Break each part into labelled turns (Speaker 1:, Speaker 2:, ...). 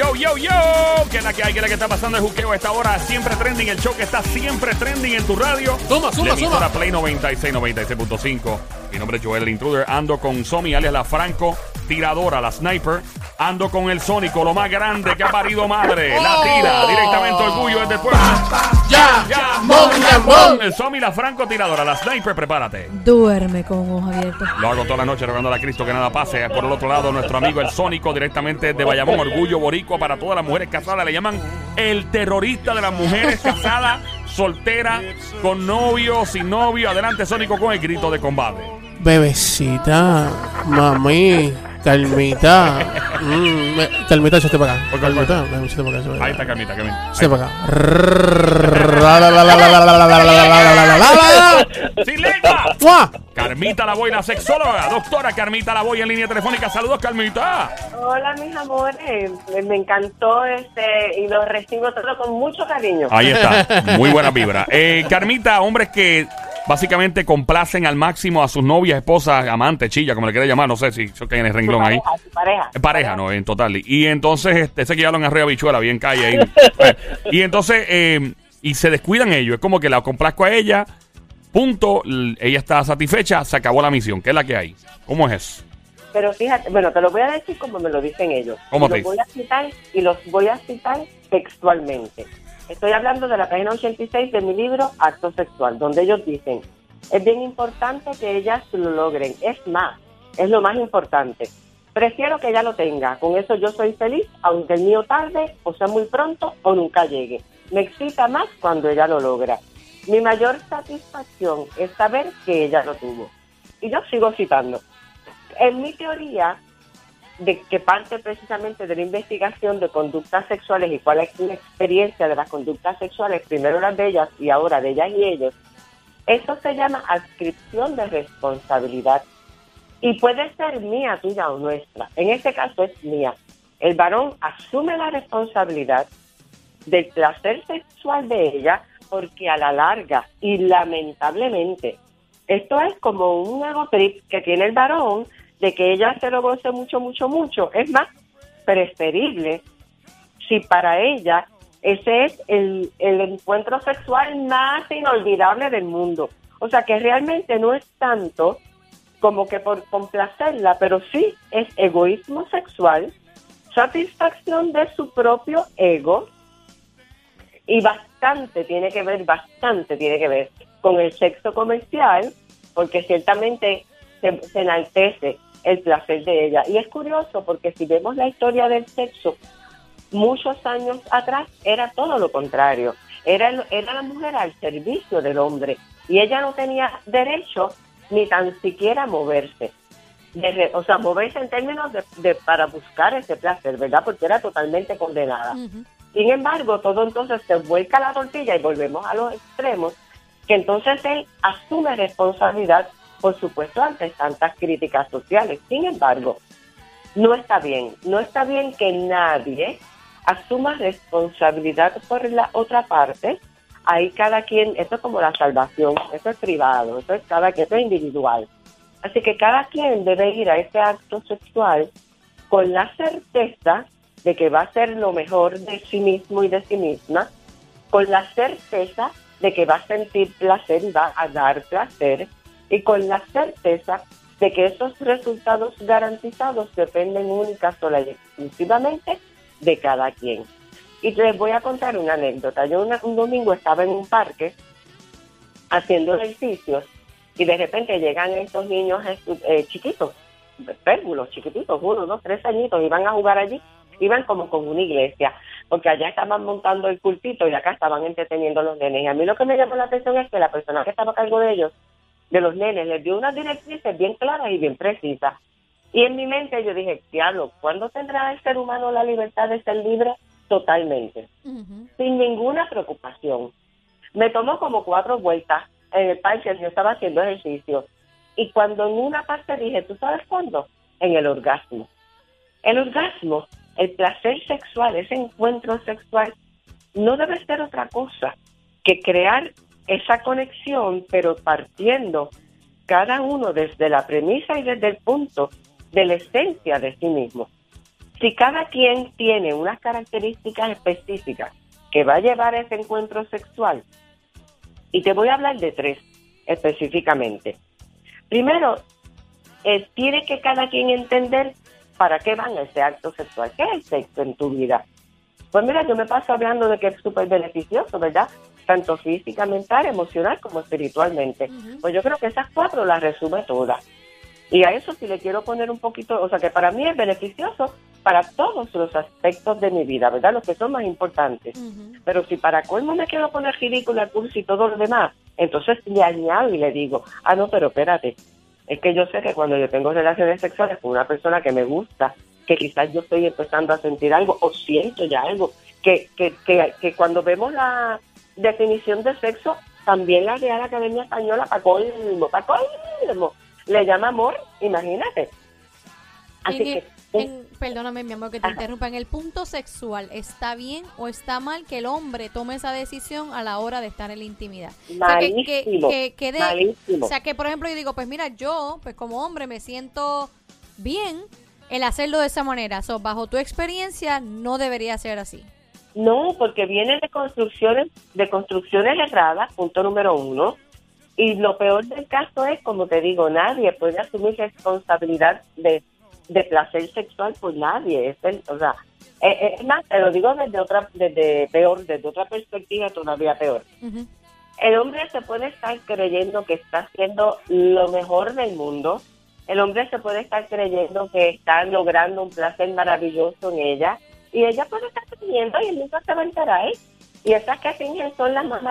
Speaker 1: yo, yo, yo. ¿Qué es la que hay? ¿Qué es la que está pasando el juqueo a esta hora? Siempre trending, el show que está siempre trending en tu radio.
Speaker 2: Suma, suma, suma.
Speaker 1: Play 96, 96.5. Mi nombre es Joel el Intruder. Ando con Somi, alias la Franco, tiradora, la sniper. Ando con el Sónico, lo más grande que ha parido madre. La
Speaker 2: Oh.
Speaker 1: tira, directamente orgullo desde el pueblo.
Speaker 2: Ya,
Speaker 1: Ya,
Speaker 2: mon, ya, mon.
Speaker 1: El Somi, la Franco, tiradora, la sniper, prepárate.
Speaker 3: Duerme con ojos abiertos.
Speaker 1: Lo hago toda la noche rogando a Cristo que nada pase. Por el otro lado, nuestro amigo el Sónico, directamente de Bayamón, Orgullo Boricua para todas las mujeres casadas. Le llaman el terrorista de las mujeres casadas, solteras, con novio, sin novio. Adelante, Sónico, con el grito de combate.
Speaker 2: Bebecita, mami, calmita. Mm, calmita, échate para acá.
Speaker 1: ¿Por qué, por
Speaker 2: Calmita, ven, échate para acá.
Speaker 1: Ahí está, Carmita, Carmita.
Speaker 2: Échate para acá.
Speaker 1: ¡Sin lengua!
Speaker 2: ¡Mua!
Speaker 1: Carmita la Boy, la sexóloga. Doctora Carmita la Boy en línea telefónica. Saludos, Carmita.
Speaker 4: Hola, mis amores. Me, me encantó este y lo recibo todo con mucho cariño.
Speaker 1: Ahí está. Muy buena vibra. Eh, Carmita, hombres que básicamente complacen al máximo a sus novias, esposas, amantes, chilla, como le quiera llamar. No sé si que hay en el renglón ahí.
Speaker 4: pareja, pareja.
Speaker 1: Es pareja, ¿no? En total. Y entonces, este, ese que ya lo en arroyo bichuela, bien calle ahí. Eh, y entonces, eh, y se descuidan ellos. Es como que la complazco a ella, punto, ella está satisfecha, se acabó la misión. ¿Qué es la que hay? ¿Cómo es eso?
Speaker 4: Pero fíjate, bueno, te lo voy a decir como me lo dicen ellos.
Speaker 1: ¿Cómo te
Speaker 4: los voy a citar y los voy a citar textualmente. Estoy hablando de la página 86 de mi libro Acto Sexual, donde ellos dicen, es bien importante que ellas lo logren. Es más, es lo más importante. Prefiero que ella lo tenga. Con eso yo soy feliz, aunque el mío tarde, o sea muy pronto, o nunca llegue. Me excita más cuando ella lo logra. Mi mayor satisfacción es saber que ella lo tuvo. Y yo sigo citando. En mi teoría, de que parte precisamente de la investigación de conductas sexuales y cuál es la experiencia de las conductas sexuales, primero las de ellas y ahora de ellas y ellos, eso se llama adscripción de responsabilidad. Y puede ser mía, tuya o nuestra. En este caso es mía. El varón asume la responsabilidad del placer sexual de ella porque a la larga y lamentablemente esto es como un ego trip que tiene el varón de que ella se lo goce mucho, mucho, mucho. Es más preferible si para ella ese es el, el encuentro sexual más inolvidable del mundo. O sea que realmente no es tanto como que por complacerla, pero sí es egoísmo sexual, satisfacción de su propio ego y bastante tiene que ver, bastante tiene que ver con el sexo comercial, porque ciertamente se, se enaltece el placer de ella. Y es curioso porque si vemos la historia del sexo, muchos años atrás era todo lo contrario. Era, el- era la mujer al servicio del hombre y ella no tenía derecho ni tan siquiera moverse. De o sea, moverse en términos de, de- para buscar ese placer, ¿verdad? Porque era totalmente condenada. Sin embargo, todo entonces se vuelca la tortilla y volvemos a los extremos, que entonces él asume responsabilidad, por supuesto, ante tantas críticas sociales. Sin embargo, no está bien, no está bien que nadie asuma responsabilidad por la otra parte. Ahí cada quien, esto es como la salvación, eso es privado, eso es cada quien, eso es individual. Así que cada quien debe ir a ese acto sexual con la certeza de que va a ser lo mejor de sí mismo y de sí misma, con la certeza de que va a sentir placer y va a dar placer, y con la certeza de que esos resultados garantizados dependen única, sola y exclusivamente de cada quien. Y les voy a contar una anécdota. Yo un domingo estaba en un parque haciendo ejercicios y de repente llegan estos niños estu- eh, chiquitos, pérvulos chiquititos, uno, dos, tres añitos, y van a jugar allí, iban como con una iglesia, porque allá estaban montando el cultito y acá estaban entreteniendo los nenes. Y a mí lo que me llamó la atención es que la persona que estaba a cargo de ellos, de los nenes, les dio unas directrices bien claras y bien precisas. Y en mi mente yo dije, diablo, ¿cuándo tendrá el ser humano la libertad de ser libre? Totalmente sin ninguna preocupación. Me tomó como cuatro vueltas en el parque, yo estaba haciendo ejercicio. Y cuando en una parte dije, ¿tú sabes cuándo? En el orgasmo. El orgasmo, el placer sexual, ese encuentro sexual, no debe ser otra cosa que crear esa conexión, pero partiendo cada uno desde la premisa y desde el punto de la esencia de sí mismo. si cada quien tiene unas características específicas que va a llevar a ese encuentro sexual, y te voy a hablar de tres específicamente. Primero, eh, tiene que cada quien entender para qué van ese acto sexual. ¿Qué es el sexo en tu vida? Pues mira, yo me paso hablando de que es súper beneficioso, ¿verdad? Tanto física, mental, emocional como espiritualmente. Pues yo creo que esas cuatro las resume todas. Y a eso si le quiero poner un poquito, o sea que para mí es beneficioso para todos los aspectos de mi vida, ¿verdad? Los que son más importantes. Pero si para colmo me quiero poner ridícula, cursi y todo lo demás, entonces le añado y le digo, ah, no, pero espérate, es que yo sé que cuando yo tengo relaciones sexuales con una persona que me gusta, que quizás yo estoy empezando a sentir algo o siento ya algo, que, que, que, que cuando vemos la definición de sexo, también la Real Academia Española, para colmo, para colmo, le llama amor, imagínate. Así
Speaker 5: En
Speaker 4: que,
Speaker 5: en- perdóname, mi amor, que te
Speaker 4: Ajá.
Speaker 5: interrumpa. En el punto sexual, ¿está bien o está mal que el hombre tome esa decisión a la hora de estar en la intimidad? O sea, que, que,
Speaker 4: malísimo,
Speaker 5: que- que de-
Speaker 4: malísimo.
Speaker 5: o sea, que por ejemplo yo digo, pues mira, yo, pues como hombre me siento bien el hacerlo de esa manera. So, bajo tu experiencia, no debería ser así.
Speaker 4: No, porque viene de construcciones, de construcciones erradas, punto número uno. Y lo peor del caso es, como te digo, nadie puede asumir responsabilidad de, de placer sexual por nadie. Es el- o sea, eh, eh, es más, te lo digo desde otra, desde peor, desde otra perspectiva todavía peor. El hombre se puede estar creyendo que está haciendo lo mejor del mundo. El hombre se puede estar creyendo que está logrando un placer maravilloso en ella. Y ella puede estar creyendo y él nunca se va a enterar. Y esas que fingen son las más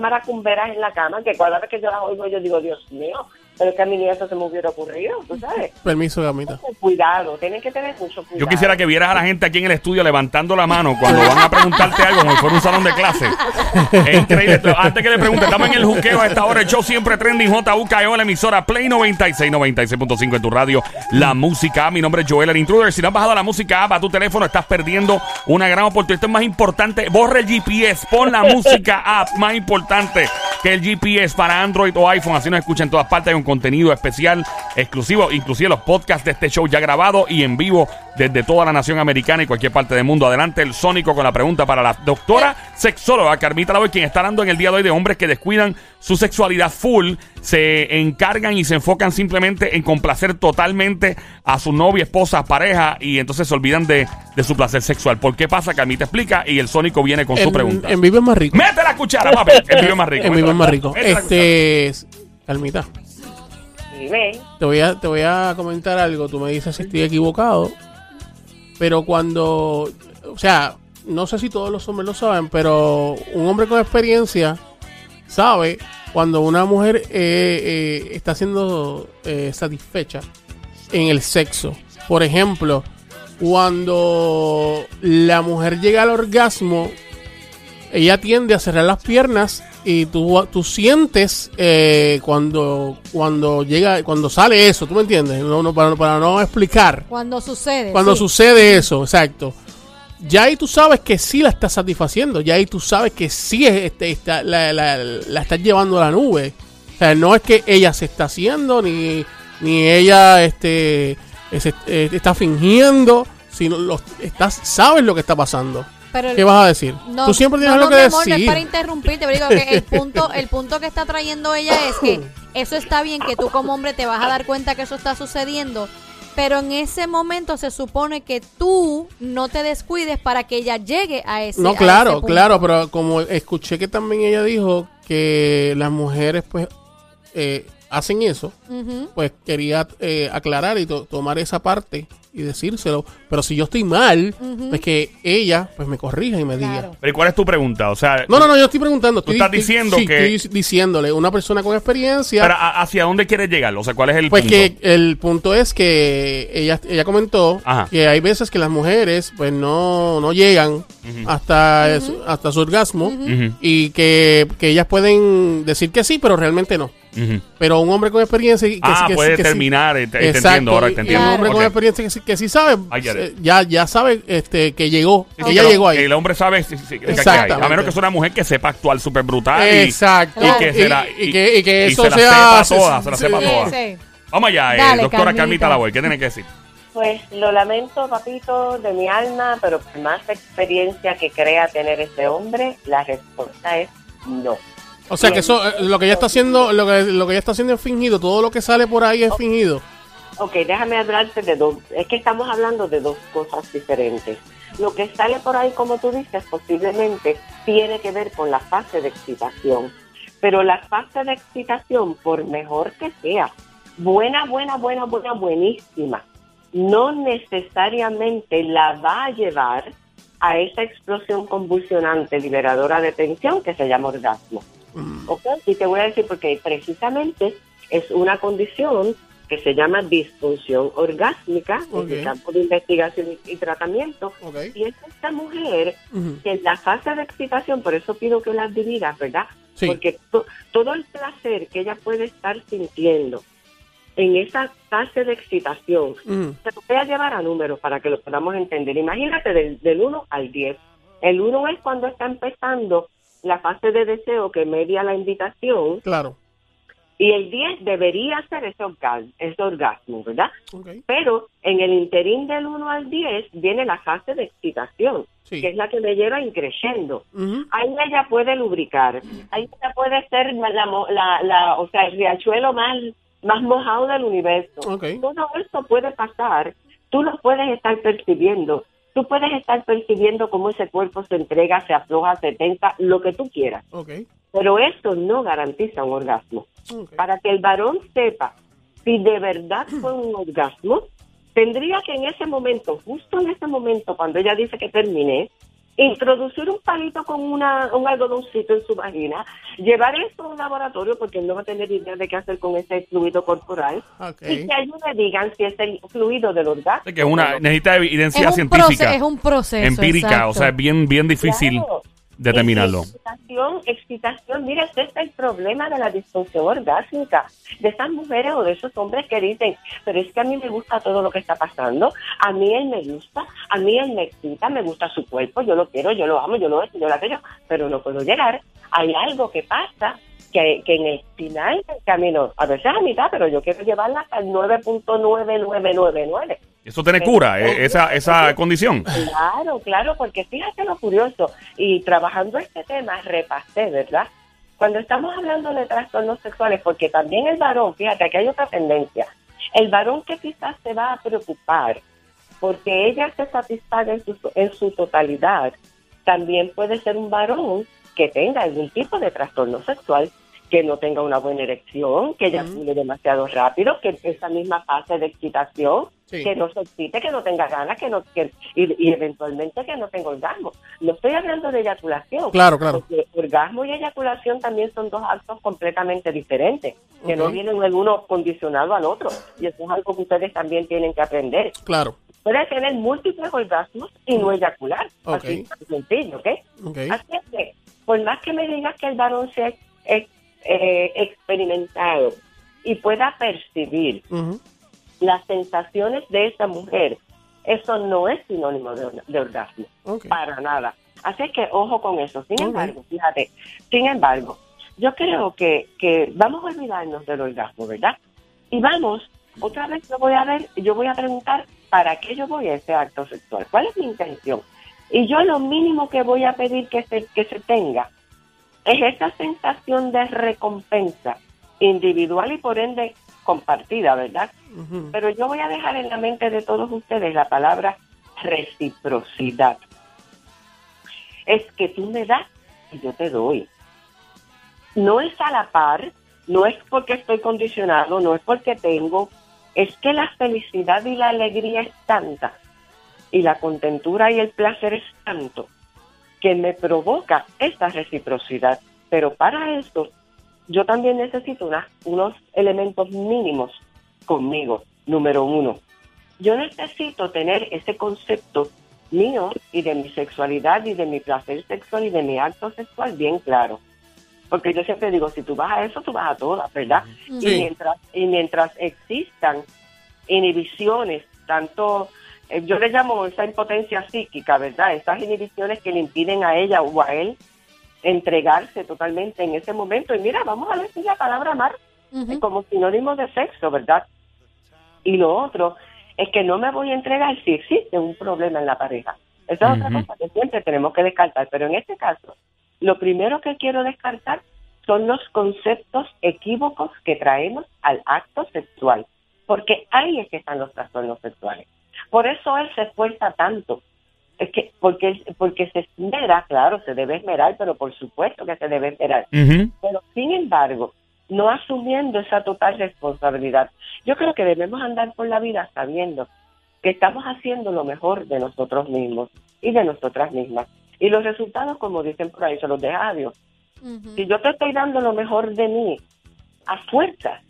Speaker 4: maracumberas en la cama, que cada vez que yo las oigo yo digo, Dios mío, pero es que a mí ni eso se me hubiera ocurrido, tú sabes.
Speaker 2: Permiso, gamita.
Speaker 4: Cuidado, tienen que tener mucho cuidado.
Speaker 1: Yo quisiera que vieras a la gente aquí en el estudio levantando la mano cuando van a preguntarte algo como si fuera un salón de clase. Es increíble. Antes que le pregunte, estamos en el juqueo a esta hora. El show siempre trending JUKEO, la emisora Play 96, 96.5 en tu radio. La música. Mi nombre es Joel, el intruder. Si no has bajado la música app a tu teléfono, estás perdiendo una gran oportunidad. Esto es más importante. Borra el GPS. Pon la música app. Más importante que el GPS para Android o iPhone. Así nos escucha en todas partes. Hay un contenido especial, exclusivo. Inclusive los podcasts de este show ya grabado y en vivo desde toda la nación americana y cualquier parte del mundo. Adelante el Sónico con la pregunta para la doctora sexóloga Carmita Lavoy, quien está hablando en el día de hoy de hombres que descuidan su sexualidad full, se encargan y se enfocan simplemente en complacer totalmente a su novia, esposa, pareja y entonces se olvidan de, de su placer sexual. ¿Por qué pasa? Carmita explica y el Sónico viene con su
Speaker 2: En,
Speaker 1: pregunta.
Speaker 2: en vivo es más rico.
Speaker 1: Mete la cuchara, papi. El vivo es más rico.
Speaker 2: En vivo es más rico. Este. Calmita.
Speaker 4: Dime.
Speaker 2: Te voy, a, te voy a comentar algo, tú me dices si estoy equivocado, pero cuando, o sea, no sé si todos los hombres lo saben, pero un hombre con experiencia sabe cuando una mujer eh, eh, está siendo eh, satisfecha en el sexo. Por ejemplo, cuando la mujer llega al orgasmo, ella tiende a cerrar las piernas y tú, tú sientes eh, cuando cuando llega cuando sale eso, ¿tú me entiendes? No, no, para, para no explicar.
Speaker 5: Cuando sucede.
Speaker 2: Cuando
Speaker 5: sí.
Speaker 2: sucede eso, exacto. Ya ahí tú sabes que sí la estás satisfaciendo, ya ahí tú sabes que sí es, este, está- la, la, la estás llevando a la nube. O sea, no es que ella se está haciendo, ni, ni ella este, es- está fingiendo, sino los, estás, sabes lo que está pasando.
Speaker 5: Pero
Speaker 2: ¿Qué vas a decir?
Speaker 5: No,
Speaker 2: tú siempre tienes
Speaker 5: no,
Speaker 2: algo
Speaker 5: no,
Speaker 2: que
Speaker 5: mi amor, No es
Speaker 2: decir.
Speaker 5: para interrumpirte, pero digo que el punto, el punto que está trayendo ella es que eso está bien, que tú como hombre te vas a dar cuenta que eso está sucediendo, pero en ese momento se supone que tú no te descuides para que ella llegue a ese
Speaker 2: No,
Speaker 5: ese
Speaker 2: claro,
Speaker 5: punto.
Speaker 2: claro, pero como escuché que también ella dijo que las mujeres pues eh, hacen eso, pues quería eh, aclarar y to- tomar esa parte y decírselo. Pero si yo estoy mal, pues que ella pues me corrija y me diga.
Speaker 1: Pero ¿y cuál es tu pregunta? O sea,
Speaker 2: No, no, no, yo estoy preguntando.
Speaker 1: Tú
Speaker 2: estoy-
Speaker 1: estás
Speaker 2: estoy-
Speaker 1: diciendo
Speaker 2: sí,
Speaker 1: que-
Speaker 2: estoy diciéndole, una persona con experiencia.
Speaker 1: pero ¿a- ¿hacia dónde quieres llegar? O sea, ¿cuál es el
Speaker 2: Pues
Speaker 1: punto?
Speaker 2: que el punto es que ella, ella comentó
Speaker 1: Ajá.
Speaker 2: que hay veces que las mujeres pues no, no llegan hasta, es- hasta su orgasmo y que, que ellas pueden decir que sí, pero realmente no. Pero un hombre con experiencia que,
Speaker 1: Ah,
Speaker 2: que-
Speaker 1: puede
Speaker 2: que sí-
Speaker 1: terminar, eh, te- te
Speaker 2: Exacto,
Speaker 1: entiendo, ahora te entiendo.
Speaker 2: un hombre con experiencia que sí, que sí sabe, eh, ya, ya sabe este, que llegó,
Speaker 1: Sí,
Speaker 2: llegó
Speaker 1: el-
Speaker 2: ahí.
Speaker 1: El hombre sabe que hay. A menos que sea una mujer que sepa actuar súper brutal. y-
Speaker 2: Exacto.
Speaker 1: Y, que se la-
Speaker 2: y, y que, y que
Speaker 1: y
Speaker 2: eso
Speaker 1: se la
Speaker 2: sea...
Speaker 1: sepa
Speaker 2: se-
Speaker 1: toda, se la
Speaker 2: se-
Speaker 1: sepa
Speaker 2: sí,
Speaker 1: toda.
Speaker 5: Sí.
Speaker 1: Vamos allá, eh,
Speaker 5: Dale,
Speaker 1: doctora
Speaker 5: Carmita.
Speaker 1: Carmita Lavoy, ¿qué tiene que decir?
Speaker 4: Pues lo lamento, papito, de mi alma, pero por más experiencia que crea tener ese hombre, la respuesta es no.
Speaker 2: O sea que eso, eh, lo que ella está haciendo, lo que, lo que ella está haciendo es fingido, todo lo que sale por ahí es fingido.
Speaker 4: Ok, déjame hablarte de dos. Es que estamos hablando de dos cosas diferentes. Lo que sale por ahí, como tú dices, posiblemente tiene que ver con la fase de excitación. Pero la fase de excitación, por mejor que sea, buena, buena, buena, buena, buenísima, no necesariamente la va a llevar a esa explosión convulsionante liberadora de tensión que se llama orgasmo. ¿Ok? Y te voy a decir porque precisamente es una condición que se llama disfunción orgásmica en el campo de investigación y, tratamiento. Y es esta mujer que en la fase de excitación, por eso pido que las dividas, ¿verdad?
Speaker 2: Sí.
Speaker 4: Porque to- todo el placer que ella puede estar sintiendo en esa fase de excitación, se lo voy a llevar a números para que lo podamos entender. Imagínate del, del 1 al 10. El 1 es cuando está empezando la fase de deseo que media la invitación
Speaker 2: Claro.
Speaker 4: y el 10 debería ser ese, orgasmo, ese orgasmo, ¿verdad? Pero en el interín del 1 al 10 viene la fase de excitación,
Speaker 2: Sí.
Speaker 4: que es la que me lleva increciendo. Ahí ella puede lubricar, ahí ella puede ser la, la, la- o sea, el riachuelo más, más mojado del universo. Todo esto puede pasar, tú lo puedes estar percibiendo, tú puedes estar percibiendo cómo ese cuerpo se entrega, se afloja, se tensa, lo que tú quieras, pero eso no garantiza un orgasmo. Para que el varón sepa si de verdad fue un orgasmo, tendría que en ese momento, justo en ese momento, cuando ella dice que terminé, introducir un palito con una, un algodoncito en su vagina, llevar eso a un laboratorio porque él no va a tener idea de qué hacer con ese fluido corporal
Speaker 2: Ok.
Speaker 4: y que ayude, digan si es el fluido del orgasmo.
Speaker 1: Que es una, necesita evidencia
Speaker 5: Es un,
Speaker 1: científica,
Speaker 5: es un proceso.
Speaker 1: empírica,
Speaker 5: exacto.
Speaker 1: o sea, es bien, bien difícil
Speaker 4: Claro.
Speaker 1: determinarlo.
Speaker 4: Excitación, excitación, mira, ese es el problema de la disfunción orgásmica, de esas mujeres o de esos hombres que dicen, pero es que a mí me gusta todo lo que está pasando, a mí él me gusta, a mí él me excita, me gusta su cuerpo, yo lo quiero, yo lo amo, yo lo esto, yo lo aquello, pero no puedo llegar. Hay algo que pasa que, que en el final del camino, a veces a mitad, pero yo quiero llevarla hasta el 9.9999.
Speaker 1: Eso tiene cura, eh, esa, esa condición.
Speaker 4: Claro, claro, porque fíjate lo curioso. Y trabajando este tema, repasé, ¿verdad? Cuando estamos hablando de trastornos sexuales, porque también el varón, fíjate, aquí hay otra tendencia. El varón que quizás se va a preocupar porque ella se satisfaga en su, en su totalidad, también puede ser un varón que tenga algún tipo de trastorno sexual, que no tenga una buena erección, que eyacule demasiado rápido, que esa misma fase de excitación,
Speaker 2: Sí.
Speaker 4: que no se excite, que no tenga ganas, que no que, y, y eventualmente que no tenga orgasmo. No estoy hablando de eyaculación.
Speaker 2: Claro, claro.
Speaker 4: Porque orgasmo y eyaculación también son dos actos completamente diferentes, que no vienen el uno condicionado al otro. Y eso es algo que ustedes también tienen que aprender.
Speaker 2: Claro.
Speaker 4: Puede tener múltiples orgasmos y no eyacular.
Speaker 2: Ok.
Speaker 4: Así sencillo, ¿ok?
Speaker 2: Ok.
Speaker 4: Así es que, por más que me digas que el varón sea ex- eh, experimentado y pueda percibir las sensaciones de esa mujer, eso no es sinónimo de, or- de orgasmo, para nada. Así que ojo con eso. Sin embargo, fíjate, sin embargo, yo creo que, que vamos a olvidarnos del orgasmo, ¿verdad? Y vamos, otra vez yo voy a ver, yo voy a preguntar, ¿para qué yo voy a ese acto sexual? ¿Cuál es mi intención? Y yo lo mínimo que voy a pedir que se, que se tenga es esa sensación de recompensa individual y por ende compartida, ¿verdad? Pero yo voy a dejar en la mente de todos ustedes la palabra reciprocidad. Es que tú me das y yo te doy. No es a la par, no es porque estoy condicionado, no es porque tengo, es que la felicidad y la alegría es tanta y la contentura y el placer es tanto que me provoca esta reciprocidad. Pero para eso yo también necesito unos elementos mínimos conmigo. Número uno, yo necesito tener ese concepto mío y de mi sexualidad y de mi placer sexual y de mi acto sexual bien claro. Porque yo siempre digo, si tú vas a eso, tú vas a todas, ¿verdad? Y, mientras, y mientras existan inhibiciones, tanto, yo le llamo esa impotencia psíquica, ¿verdad? Esas inhibiciones que le impiden a ella o a él entregarse totalmente en ese momento. Y mira, vamos a decir la palabra amar
Speaker 5: Ujú.
Speaker 4: como sinónimo de sexo, ¿verdad? Y lo otro es que no me voy a entregar si existe un problema en la pareja. Esa es otra cosa que siempre tenemos que descartar, pero en este caso, lo primero que quiero descartar son los conceptos equívocos que traemos al acto sexual, porque ahí es que están los trastornos sexuales. Por eso él se esfuerza tanto. Es que porque porque se esmera, claro, se debe esmerar, pero por supuesto que se debe esmerar. Pero sin embargo, no asumiendo esa total responsabilidad. Yo creo que debemos andar por la vida sabiendo que estamos haciendo lo mejor de nosotros mismos y de nosotras mismas. Y los resultados, como dicen por ahí, se los deja a Dios. Si yo te estoy dando lo mejor de mí a fuerza,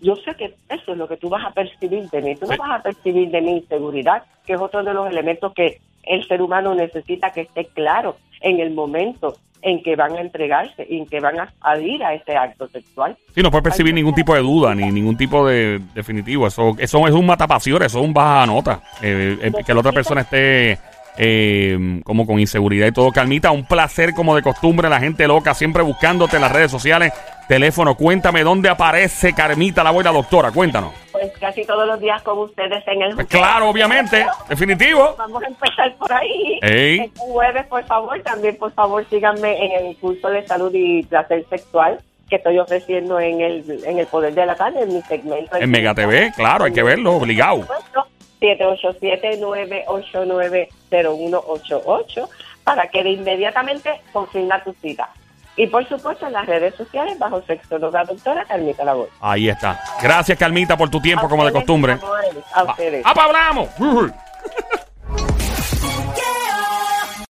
Speaker 4: yo sé que eso es lo que tú vas a percibir de mí. Tú no vas a percibir de mi inseguridad, que es otro de los elementos que el ser humano necesita que esté claro en el momento en que van a entregarse y en que van a, a ir a ese acto sexual.
Speaker 1: Sí, no puede percibir ningún tipo de duda, ni ningún tipo de definitivo. Eso, eso es un matapasiones, eso es un baja nota. Eh, eh, que la otra persona esté eh, como con inseguridad y todo. Calmita, un placer como de costumbre, la gente loca, siempre buscándote en las redes sociales. Teléfono, cuéntame dónde aparece Carmita, la buena doctora, cuéntanos.
Speaker 4: Pues casi todos los días con ustedes en el
Speaker 1: Pues claro, obviamente, definitivo.
Speaker 4: Vamos a empezar por ahí.
Speaker 1: Ey.
Speaker 4: Este jueves, por favor, también, por favor, síganme en el curso de salud y placer sexual que estoy ofreciendo en el, en el Poder de la Tarde, en mi segmento.
Speaker 1: En Mega TV, claro, hay que verlo, obligado.
Speaker 4: 787-989-0188 para que de inmediatamente confirma tu cita. Y por supuesto en las redes sociales bajo sexóloga doctora Carmita Labor.
Speaker 1: Ahí está. Gracias, Calmita, por tu tiempo, como de costumbre.
Speaker 4: amores, A ustedes.
Speaker 1: ¡Ah, pa' hablamos!